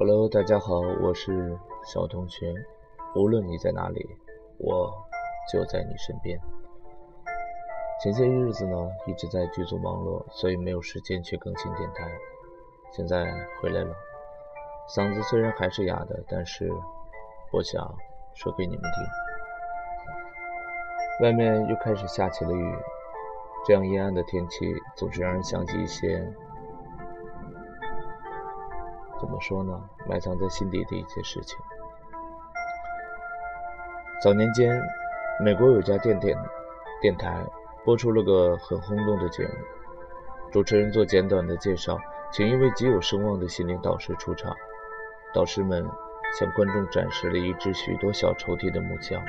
Hello，大家好，我是小同学。无论你在哪里，我就在你身边。前些日子呢，一直在剧组忙碌，所以没有时间去更新电台。现在回来了，嗓子虽然还是哑的，但是我想说给你们听。外面又开始下起了雨，这样阴暗的天气总是让人想起一些。怎么说呢？埋藏在心底的一些事情。早年间，美国有家电电电台播出了个很轰动的节目，主持人做简短的介绍，请一位极有声望的心灵导师出场。导师们向观众展示了一只许多小抽屉的木箱，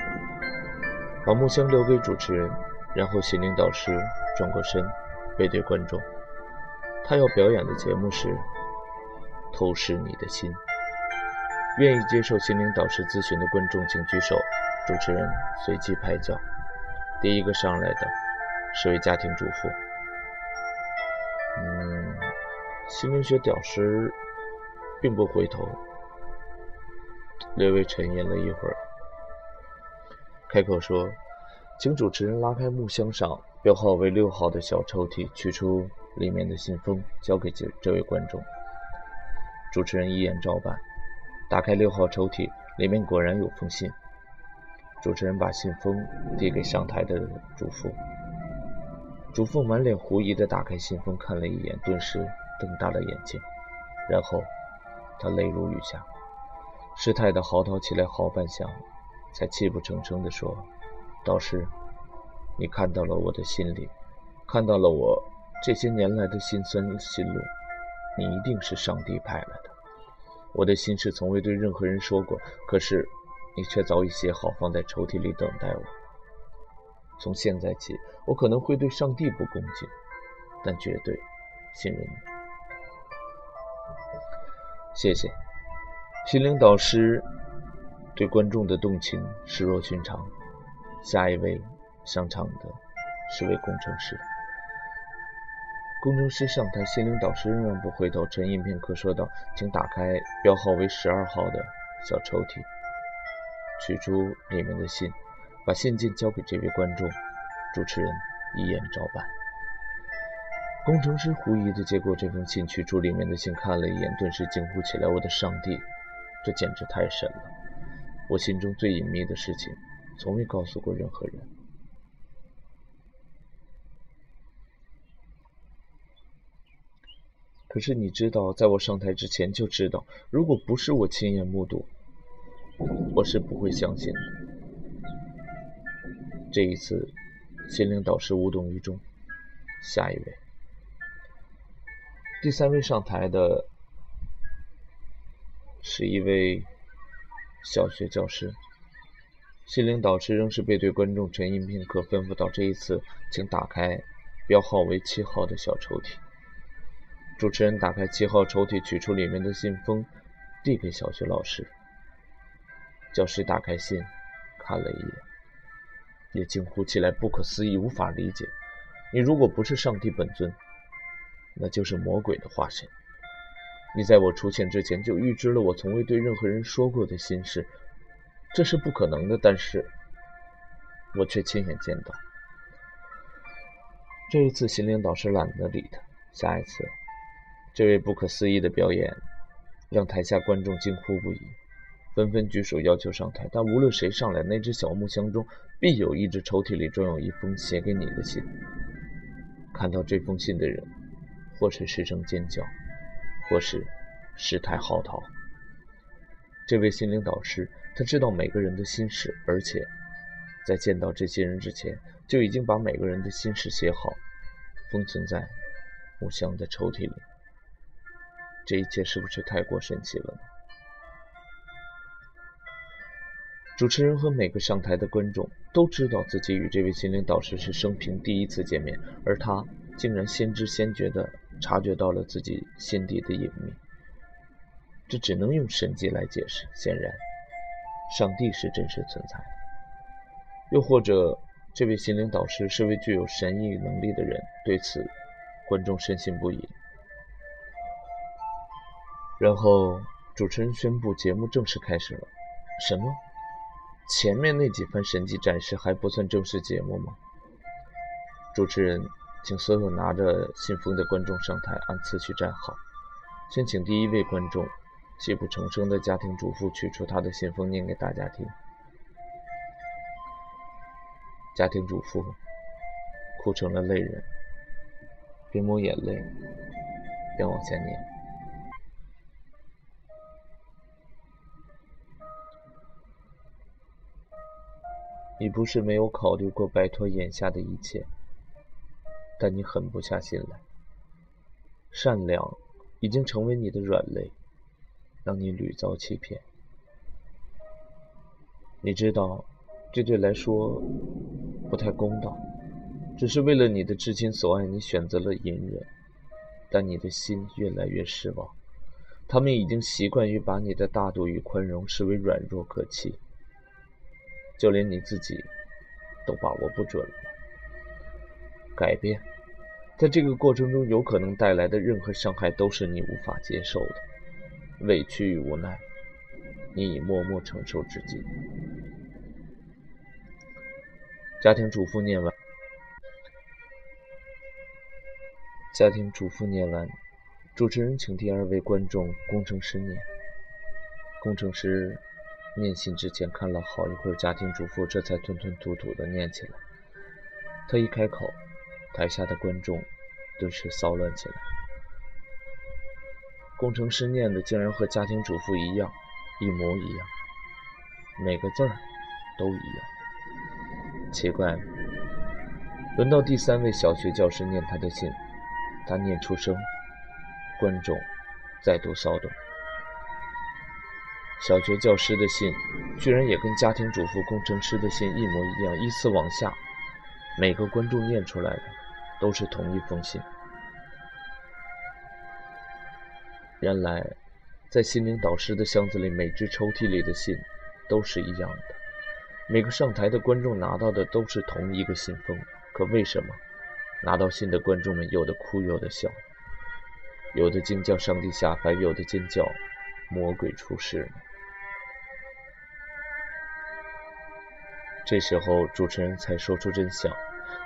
把木箱留给主持人，然后心灵导师转过身，背对观众。他要表演的节目是。透视你的心。愿意接受心灵导师咨询的观众，请举手。主持人随机拍叫。第一个上来的是位家庭主妇。嗯，心灵学导师并不回头，略微沉吟了一会儿，开口说：“请主持人拉开木箱上标号为六号的小抽屉，取出里面的信封，交给这这位观众。”主持人一言照办，打开六号抽屉，里面果然有封信。主持人把信封递给上台的主妇，主妇满脸狐疑地打开信封看了一眼，顿时瞪大了眼睛，然后她泪如雨下，失态地嚎啕起来好半晌，才泣不成声地说：“导师，你看到了我的心里，看到了我这些年来的辛酸心路。”你一定是上帝派来的。我的心事从未对任何人说过，可是你却早已写好，放在抽屉里等待我。从现在起，我可能会对上帝不恭敬，但绝对信任你。谢谢，心灵导师对观众的动情视若寻常。下一位上场的是位工程师。工程师上台，心灵导师仍然不回头，沉吟片刻，说道：“请打开标号为十二号的小抽屉，取出里面的信，把信件交给这位观众。”主持人一言照办。工程师狐疑地接过这封信，取出里面的信，看了一眼，顿时惊呼起来：“我的上帝，这简直太神了！我心中最隐秘的事情，从未告诉过任何人。”可是你知道，在我上台之前就知道，如果不是我亲眼目睹，我是不会相信的。这一次，心灵导师无动于衷。下一位，第三位上台的是一位小学教师。心灵导师仍是背对观众沉吟片刻，吩咐道：“这一次，请打开标号为七号的小抽屉。”主持人打开七号抽屉，取出里面的信封，递给小学老师。教师打开信，看了一眼，也惊呼起来：“不可思议，无法理解！你如果不是上帝本尊，那就是魔鬼的化身。你在我出现之前就预知了我从未对任何人说过的心事，这是不可能的。但是，我却亲眼见到。这一次，心灵导师懒得理他。下一次。”这位不可思议的表演，让台下观众惊呼不已，纷纷举手要求上台。但无论谁上来，那只小木箱中必有一只抽屉里装有一封写给你的信。看到这封信的人，或是失声尖叫，或是失态嚎啕。这位心灵导师，他知道每个人的心事，而且在见到这些人之前，就已经把每个人的心事写好，封存在木箱的抽屉里。这一切是不是太过神奇了呢？主持人和每个上台的观众都知道自己与这位心灵导师是生平第一次见面，而他竟然先知先觉地察觉到了自己心底的隐秘。这只能用神迹来解释。显然，上帝是真实存在的，又或者这位心灵导师是位具有神异能力的人。对此，观众深信不疑。然后，主持人宣布节目正式开始了。什么？前面那几番神迹展示还不算正式节目吗？主持人，请所有拿着信封的观众上台，按次序站好。先请第一位观众，泣不成声的家庭主妇取出她的信封，念给大家听。家庭主妇哭成了泪人，边抹眼泪边往下念。你不是没有考虑过摆脱眼下的一切，但你狠不下心来。善良已经成为你的软肋，让你屡遭欺骗。你知道，这对来说不太公道。只是为了你的至亲所爱，你选择了隐忍，但你的心越来越失望。他们已经习惯于把你的大度与宽容视为软弱可欺。就连你自己都把握不准了。改变，在这个过程中有可能带来的任何伤害都是你无法接受的，委屈与无奈，你已默默承受至今。家庭主妇念完，家庭主妇念完，主持人请第二位观众工程师念，工程师。念信之前看了好一会儿，家庭主妇这才吞吞吐吐地念起来。他一开口，台下的观众顿时骚乱起来。工程师念的竟然和家庭主妇一样，一模一样，每个字儿都一样。奇怪，轮到第三位小学教师念他的信，他念出声，观众再度骚动。小学教师的信，居然也跟家庭主妇、工程师的信一模一样，依次往下，每个观众念出来的都是同一封信。原来，在心灵导师的箱子里，每只抽屉里的信都是一样的，每个上台的观众拿到的都是同一个信封。可为什么拿到信的观众们有的哭，有的笑，有的惊叫上帝下凡，有的尖叫魔鬼出世呢？这时候，主持人才说出真相：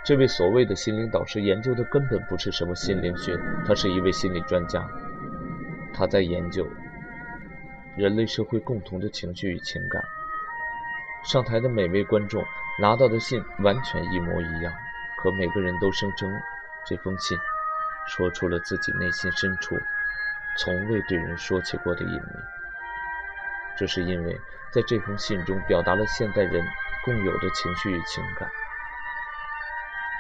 这位所谓的心灵导师研究的根本不是什么心灵学，他是一位心理专家。他在研究人类社会共同的情绪与情感。上台的每位观众拿到的信完全一模一样，可每个人都声称这封信说出了自己内心深处从未对人说起过的隐秘。这是因为在这封信中表达了现代人。共有的情绪与情感，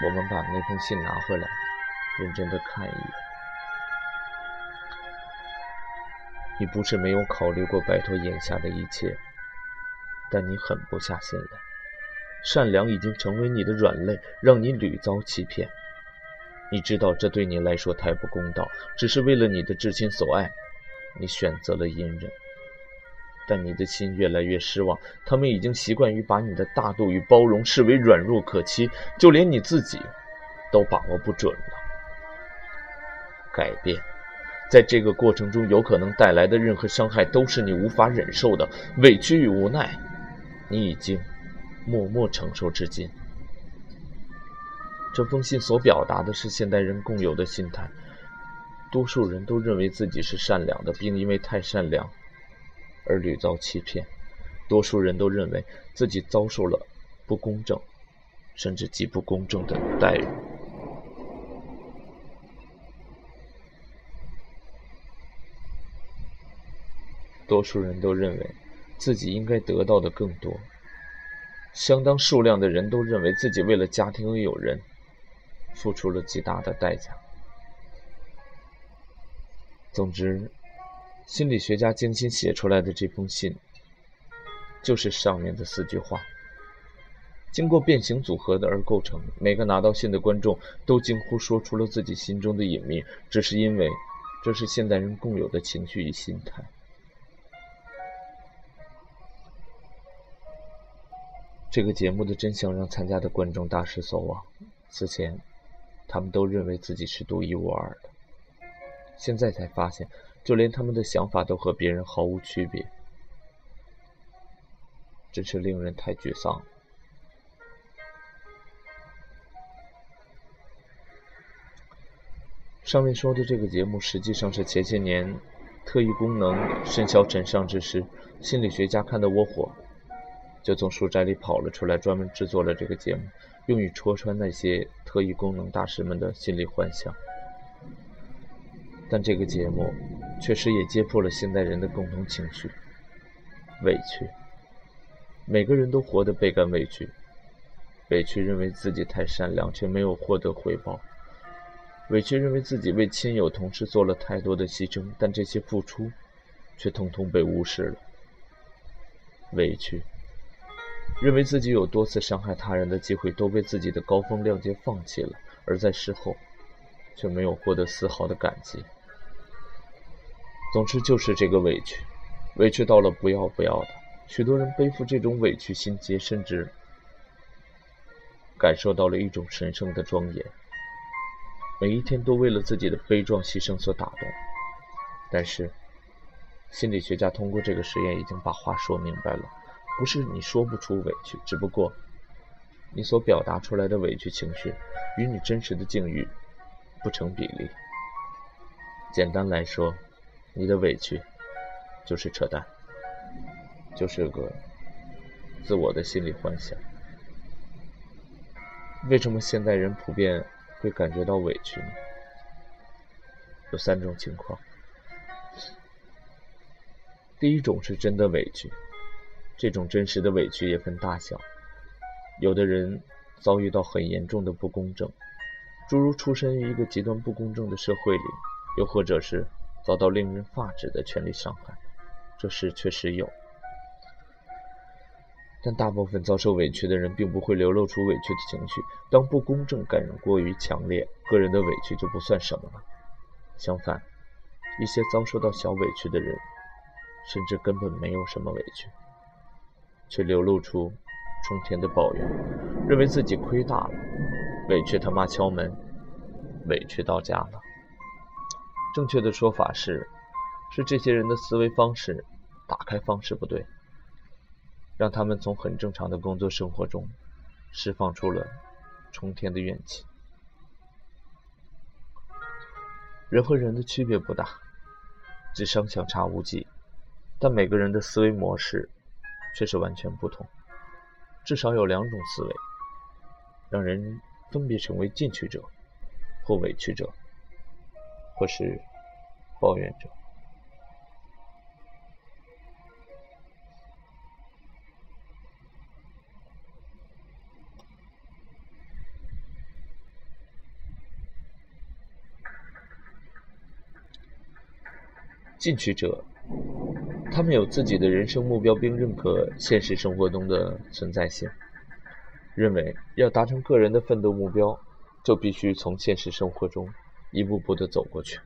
我们把那封信拿回来，认真的看一眼。你不是没有考虑过摆脱眼下的一切，但你狠不下心来。善良已经成为你的软肋，让你屡遭欺骗。你知道这对你来说太不公道，只是为了你的至亲所爱，你选择了隐忍。但你的心越来越失望，他们已经习惯于把你的大度与包容视为软弱可欺，就连你自己都把握不准了。改变，在这个过程中有可能带来的任何伤害都是你无法忍受的委屈与无奈，你已经默默承受至今。这封信所表达的是现代人共有的心态：多数人都认为自己是善良的，并因为太善良。而屡遭欺骗，多数人都认为自己遭受了不公正，甚至极不公正的待遇。多数人都认为自己应该得到的更多。相当数量的人都认为自己为了家庭和友人，付出了极大的代价。总之。心理学家精心写出来的这封信，就是上面的四句话，经过变形组合的而构成。每个拿到信的观众都惊呼说出了自己心中的隐秘，只是因为这是现代人共有的情绪与心态。这个节目的真相让参加的观众大失所望。此前，他们都认为自己是独一无二的，现在才发现。就连他们的想法都和别人毫无区别，真是令人太沮丧。上面说的这个节目，实际上是前些年特异功能甚嚣尘上之时，心理学家看得窝火，就从书斋里跑了出来，专门制作了这个节目，用于戳穿那些特异功能大师们的心理幻想。但这个节目确实也揭破了现代人的共同情绪——委屈。每个人都活得倍感委屈，委屈认为自己太善良，却没有获得回报。委屈认为自己为亲友、同事做了太多的牺牲，但这些付出却通通被无视了。委屈认为自己有多次伤害他人的机会都被自己的高风亮节放弃了，而在事后却没有获得丝毫的感激。总之就是这个委屈，委屈到了不要不要的。许多人背负这种委屈心结，甚至感受到了一种神圣的庄严。每一天都为了自己的悲壮牺牲所打动，但是心理学家通过这个实验已经把话说明白了：不是你说不出委屈，只不过你所表达出来的委屈情绪与你真实的境遇不成比例。简单来说，你的委屈就是扯淡，就是个自我的心理幻想。为什么现代人普遍？会感觉到委屈呢？有三种情况。第一种是真的委屈，这种真实的委屈也分大小。有的人遭遇到很严重的不公正，诸如出身于一个极端不公正的社会里，又或者是遭到令人发指的权利伤害，这事确实有。但大部分遭受委屈的人并不会流露出委屈的情绪。当不公正感染过于强烈，个人的委屈就不算什么了。相反，一些遭受到小委屈的人，甚至根本没有什么委屈，却流露出冲天的抱怨，认为自己亏大了，委屈他妈敲门，委屈到家了。正确的说法是，是这些人的思维方式、打开方式不对。让他们从很正常的工作生活中释放出了冲天的怨气。人和人的区别不大，智商相差无几，但每个人的思维模式却是完全不同。至少有两种思维，让人分别成为进取者，或委屈者，或是抱怨者。进取者，他们有自己的人生目标，并认可现实生活中的存在性，认为要达成个人的奋斗目标，就必须从现实生活中一步步的走过去。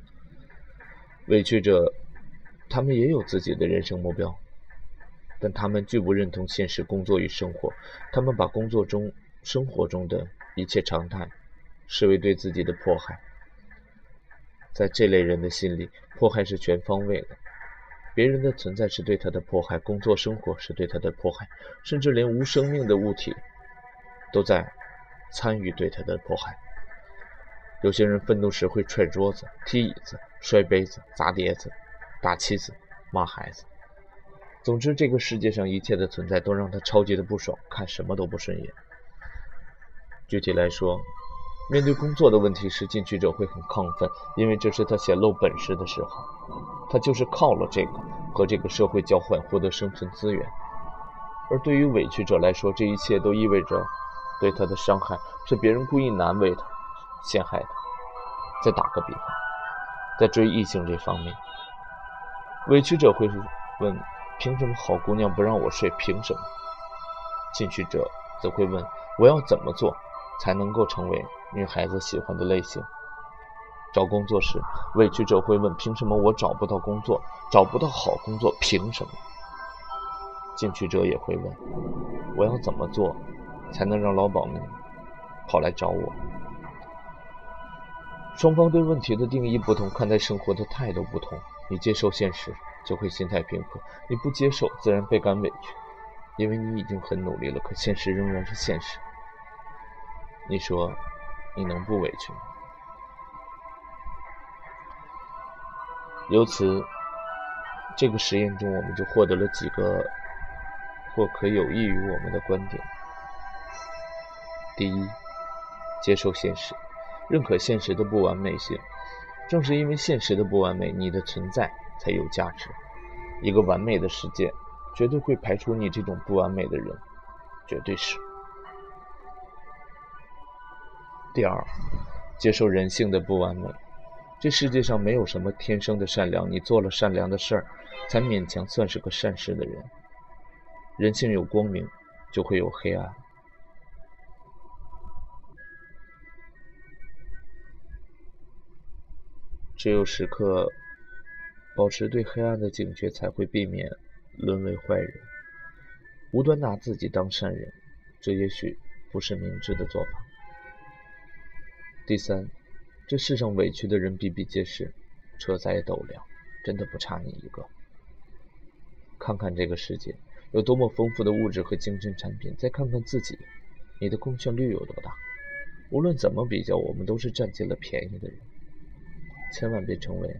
委屈者，他们也有自己的人生目标，但他们拒不认同现实工作与生活，他们把工作中、生活中的一切常态视为对自己的迫害。在这类人的心里，迫害是全方位的。别人的存在是对他的迫害，工作生活是对他的迫害，甚至连无生命的物体都在参与对他的迫害。有些人愤怒时会踹桌子、踢椅子、摔杯子、砸碟子、打妻子、骂孩子。总之，这个世界上一切的存在都让他超级的不爽，看什么都不顺眼。具体来说，面对工作的问题时，进取者会很亢奋，因为这是他显露本事的时候。他就是靠了这个和这个社会交换获得生存资源。而对于委屈者来说，这一切都意味着对他的伤害是别人故意难为他、陷害他。再打个比方，在追异性这方面，委屈者会问：凭什么好姑娘不让我睡？凭什么？进取者则会问：我要怎么做才能够成为？女孩子喜欢的类型。找工作时，委屈者会问：“凭什么我找不到工作？找不到好工作，凭什么？”进取者也会问：“我要怎么做，才能让老鸨们跑来找我？”双方对问题的定义不同，看待生活的态度不同。你接受现实，就会心态平和；你不接受，自然倍感委屈，因为你已经很努力了，可现实仍然是现实。你说，你能不委屈吗？由此，这个实验中，我们就获得了几个或可有益于我们的观点。第一，接受现实，认可现实的不完美性。正是因为现实的不完美，你的存在才有价值。一个完美的世界，绝对会排除你这种不完美的人，绝对是。第二，接受人性的不完美。这世界上没有什么天生的善良，你做了善良的事儿，才勉强算是个善事的人。人性有光明，就会有黑暗。只有时刻保持对黑暗的警觉，才会避免沦为坏人。无端拿自己当善人，这也许不是明智的做法。第三，这世上委屈的人比比皆是，车载斗量，真的不差你一个。看看这个世界有多么丰富的物质和精神产品，再看看自己，你的贡献率有多大？无论怎么比较，我们都是占尽了便宜的人。千万别成为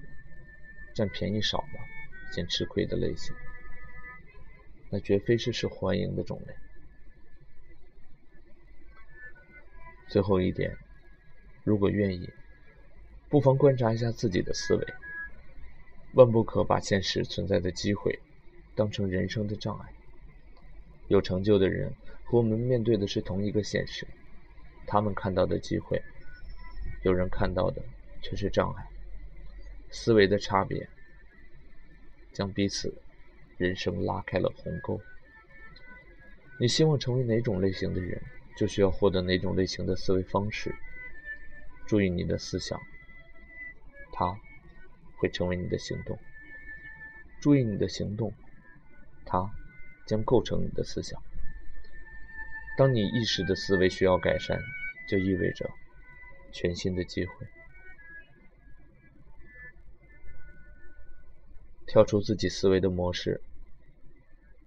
占便宜少了先吃亏的类型，那绝非是受欢迎的种类。最后一点，如果愿意，不妨观察一下自己的思维，万不可把现实存在的机会当成人生的障碍。有成就的人和我们面对的是同一个现实，他们看到的机会，有人看到的却是障碍。思维的差别，将彼此人生拉开了鸿沟。你希望成为哪种类型的人，就需要获得哪种类型的思维方式。注意你的思想，它会成为你的行动；注意你的行动，它将构成你的思想。当你意识的思维需要改善，就意味着全新的机会。跳出自己思维的模式，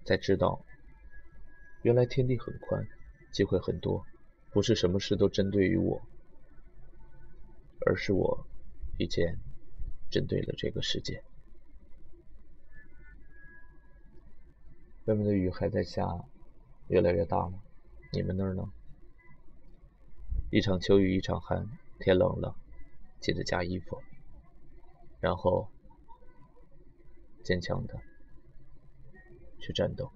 才知道，原来天地很宽，机会很多，不是什么事都针对于我，而是我已经针对了这个世界。外面的雨还在下，越来越大了，你们那儿呢？一场秋雨一场寒，天冷了，记得加衣服，然后。坚强的去战斗。